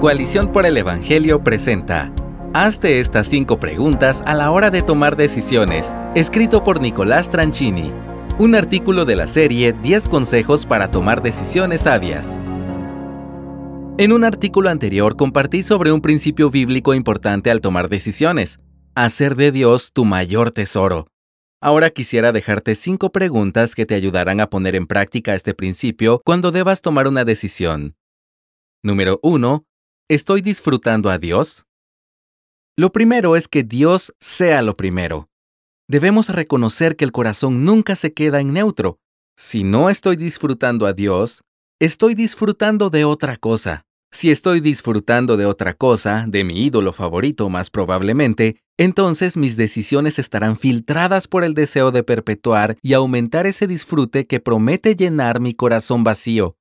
Coalición por el Evangelio presenta Hazte estas cinco preguntas a la hora de tomar decisiones, escrito por Nicolás Tranchini, un artículo de la serie 10 consejos para tomar decisiones sabias. En un artículo anterior compartí sobre un principio bíblico importante al tomar decisiones, hacer de Dios tu mayor tesoro. Ahora quisiera dejarte cinco preguntas que te ayudarán a poner en práctica este principio cuando debas tomar una decisión. Número 1. ¿Estoy disfrutando a Dios? Lo primero es que Dios sea lo primero. Debemos reconocer que el corazón nunca se queda en neutro. Si no estoy disfrutando a Dios, estoy disfrutando de otra cosa. Si estoy disfrutando de otra cosa, de mi ídolo favorito más probablemente, entonces mis decisiones estarán filtradas por el deseo de perpetuar y aumentar ese disfrute que promete llenar mi corazón vacío.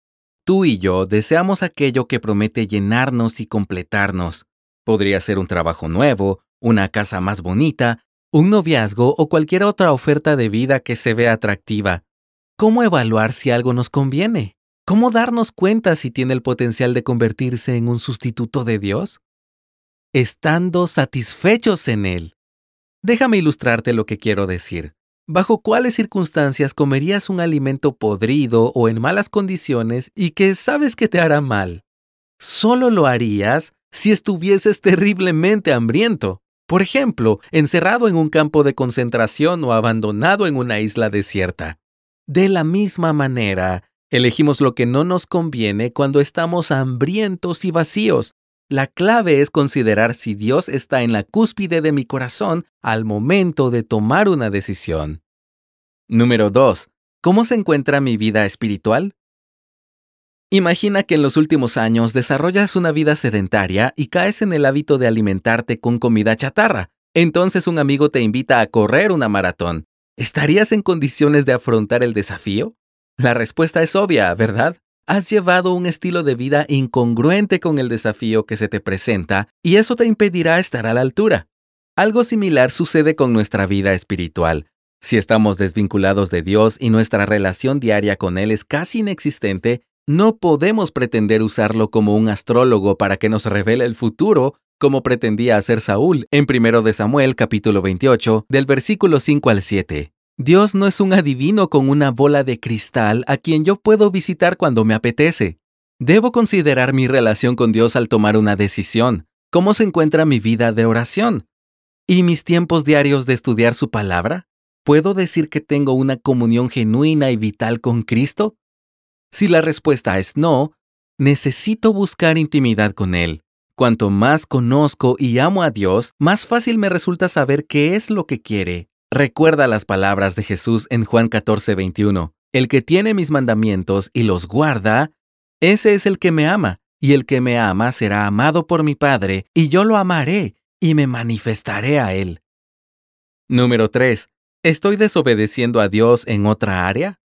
Tú y yo deseamos aquello que promete llenarnos y completarnos. Podría ser un trabajo nuevo, una casa más bonita, un noviazgo o cualquier otra oferta de vida que se vea atractiva. ¿Cómo evaluar si algo nos conviene? ¿Cómo darnos cuenta si tiene el potencial de convertirse en un sustituto de Dios? Estando satisfechos en Él. Déjame ilustrarte lo que quiero decir. ¿Bajo cuáles circunstancias comerías un alimento podrido o en malas condiciones y que sabes que te hará mal? Solo lo harías si estuvieses terriblemente hambriento. Por ejemplo, encerrado en un campo de concentración o abandonado en una isla desierta. De la misma manera, elegimos lo que no nos conviene cuando estamos hambrientos y vacíos, la clave es considerar si Dios está en la cúspide de mi corazón al momento de tomar una decisión. Número 2. ¿Cómo se encuentra mi vida espiritual? Imagina que en los últimos años desarrollas una vida sedentaria y caes en el hábito de alimentarte con comida chatarra. Entonces un amigo te invita a correr una maratón. ¿Estarías en condiciones de afrontar el desafío? La respuesta es obvia, ¿verdad? Has llevado un estilo de vida incongruente con el desafío que se te presenta y eso te impedirá estar a la altura. Algo similar sucede con nuestra vida espiritual. Si estamos desvinculados de Dios y nuestra relación diaria con Él es casi inexistente, no podemos pretender usarlo como un astrólogo para que nos revele el futuro, como pretendía hacer Saúl en 1 de Samuel capítulo 28, del versículo 5 al 7. Dios no es un adivino con una bola de cristal a quien yo puedo visitar cuando me apetece. Debo considerar mi relación con Dios al tomar una decisión. ¿Cómo se encuentra mi vida de oración? ¿Y mis tiempos diarios de estudiar su palabra? ¿Puedo decir que tengo una comunión genuina y vital con Cristo? Si la respuesta es no, necesito buscar intimidad con Él. Cuanto más conozco y amo a Dios, más fácil me resulta saber qué es lo que quiere Recuerda las palabras de Jesús en Juan 14, 21. El que tiene mis mandamientos y los guarda, ese es el que me ama, y el que me ama será amado por mi Padre, y yo lo amaré, y me manifestaré a él. Número 3. ¿Estoy desobedeciendo a Dios en otra área?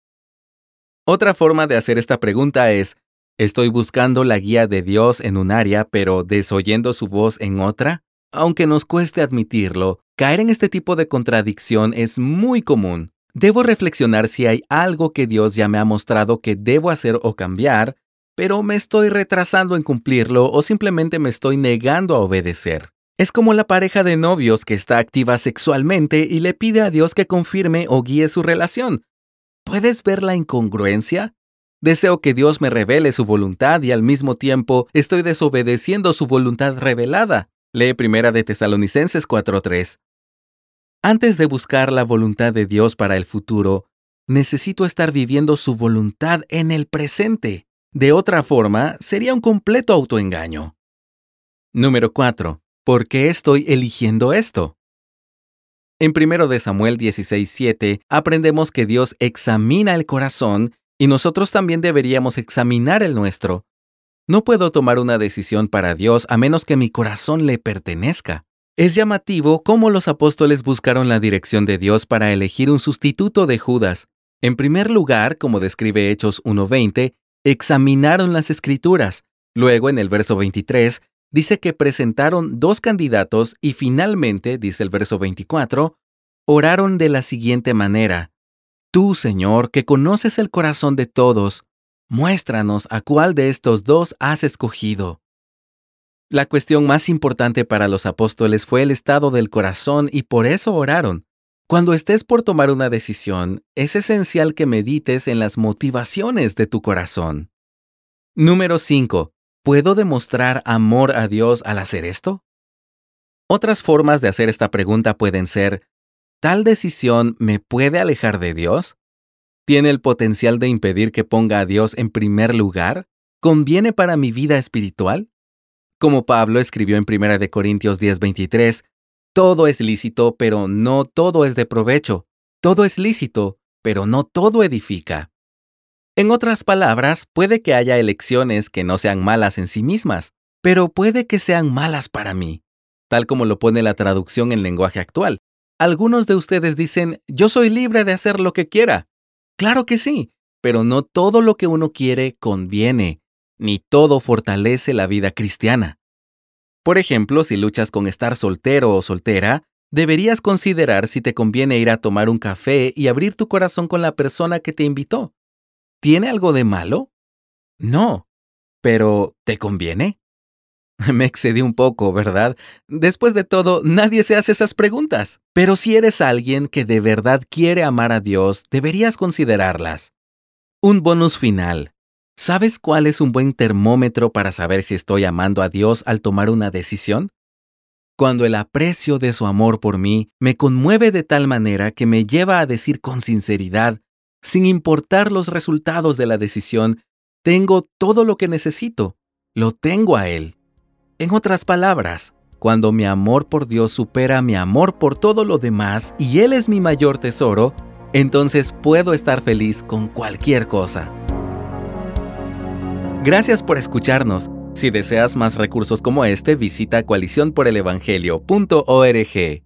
Otra forma de hacer esta pregunta es, ¿estoy buscando la guía de Dios en un área pero desoyendo su voz en otra? Aunque nos cueste admitirlo, caer en este tipo de contradicción es muy común. Debo reflexionar si hay algo que Dios ya me ha mostrado que debo hacer o cambiar, pero me estoy retrasando en cumplirlo o simplemente me estoy negando a obedecer. Es como la pareja de novios que está activa sexualmente y le pide a Dios que confirme o guíe su relación. ¿Puedes ver la incongruencia? Deseo que Dios me revele su voluntad y al mismo tiempo estoy desobedeciendo su voluntad revelada. Lee Primera de Tesalonicenses 4:3. Antes de buscar la voluntad de Dios para el futuro, necesito estar viviendo su voluntad en el presente. De otra forma, sería un completo autoengaño. Número 4. ¿Por qué estoy eligiendo esto? En 1 de Samuel 16:7 aprendemos que Dios examina el corazón y nosotros también deberíamos examinar el nuestro. No puedo tomar una decisión para Dios a menos que mi corazón le pertenezca. Es llamativo cómo los apóstoles buscaron la dirección de Dios para elegir un sustituto de Judas. En primer lugar, como describe Hechos 1.20, examinaron las escrituras. Luego, en el verso 23, dice que presentaron dos candidatos y finalmente, dice el verso 24, oraron de la siguiente manera. Tú, Señor, que conoces el corazón de todos, Muéstranos a cuál de estos dos has escogido. La cuestión más importante para los apóstoles fue el estado del corazón y por eso oraron. Cuando estés por tomar una decisión, es esencial que medites en las motivaciones de tu corazón. Número 5. ¿Puedo demostrar amor a Dios al hacer esto? Otras formas de hacer esta pregunta pueden ser, ¿tal decisión me puede alejar de Dios? ¿Tiene el potencial de impedir que ponga a Dios en primer lugar? ¿Conviene para mi vida espiritual? Como Pablo escribió en 1 Corintios 10:23, todo es lícito, pero no todo es de provecho. Todo es lícito, pero no todo edifica. En otras palabras, puede que haya elecciones que no sean malas en sí mismas, pero puede que sean malas para mí, tal como lo pone la traducción en lenguaje actual. Algunos de ustedes dicen, yo soy libre de hacer lo que quiera. Claro que sí, pero no todo lo que uno quiere conviene ni todo fortalece la vida cristiana. Por ejemplo, si luchas con estar soltero o soltera, deberías considerar si te conviene ir a tomar un café y abrir tu corazón con la persona que te invitó. ¿Tiene algo de malo? No. Pero, ¿te conviene? Me excedí un poco, ¿verdad? Después de todo, nadie se hace esas preguntas. Pero si eres alguien que de verdad quiere amar a Dios, deberías considerarlas. Un bonus final. ¿Sabes cuál es un buen termómetro para saber si estoy amando a Dios al tomar una decisión? Cuando el aprecio de su amor por mí me conmueve de tal manera que me lleva a decir con sinceridad, sin importar los resultados de la decisión, tengo todo lo que necesito, lo tengo a Él. En otras palabras, cuando mi amor por Dios supera mi amor por todo lo demás y Él es mi mayor tesoro, entonces puedo estar feliz con cualquier cosa. Gracias por escucharnos. Si deseas más recursos como este, visita coaliciónporelevangelio.org.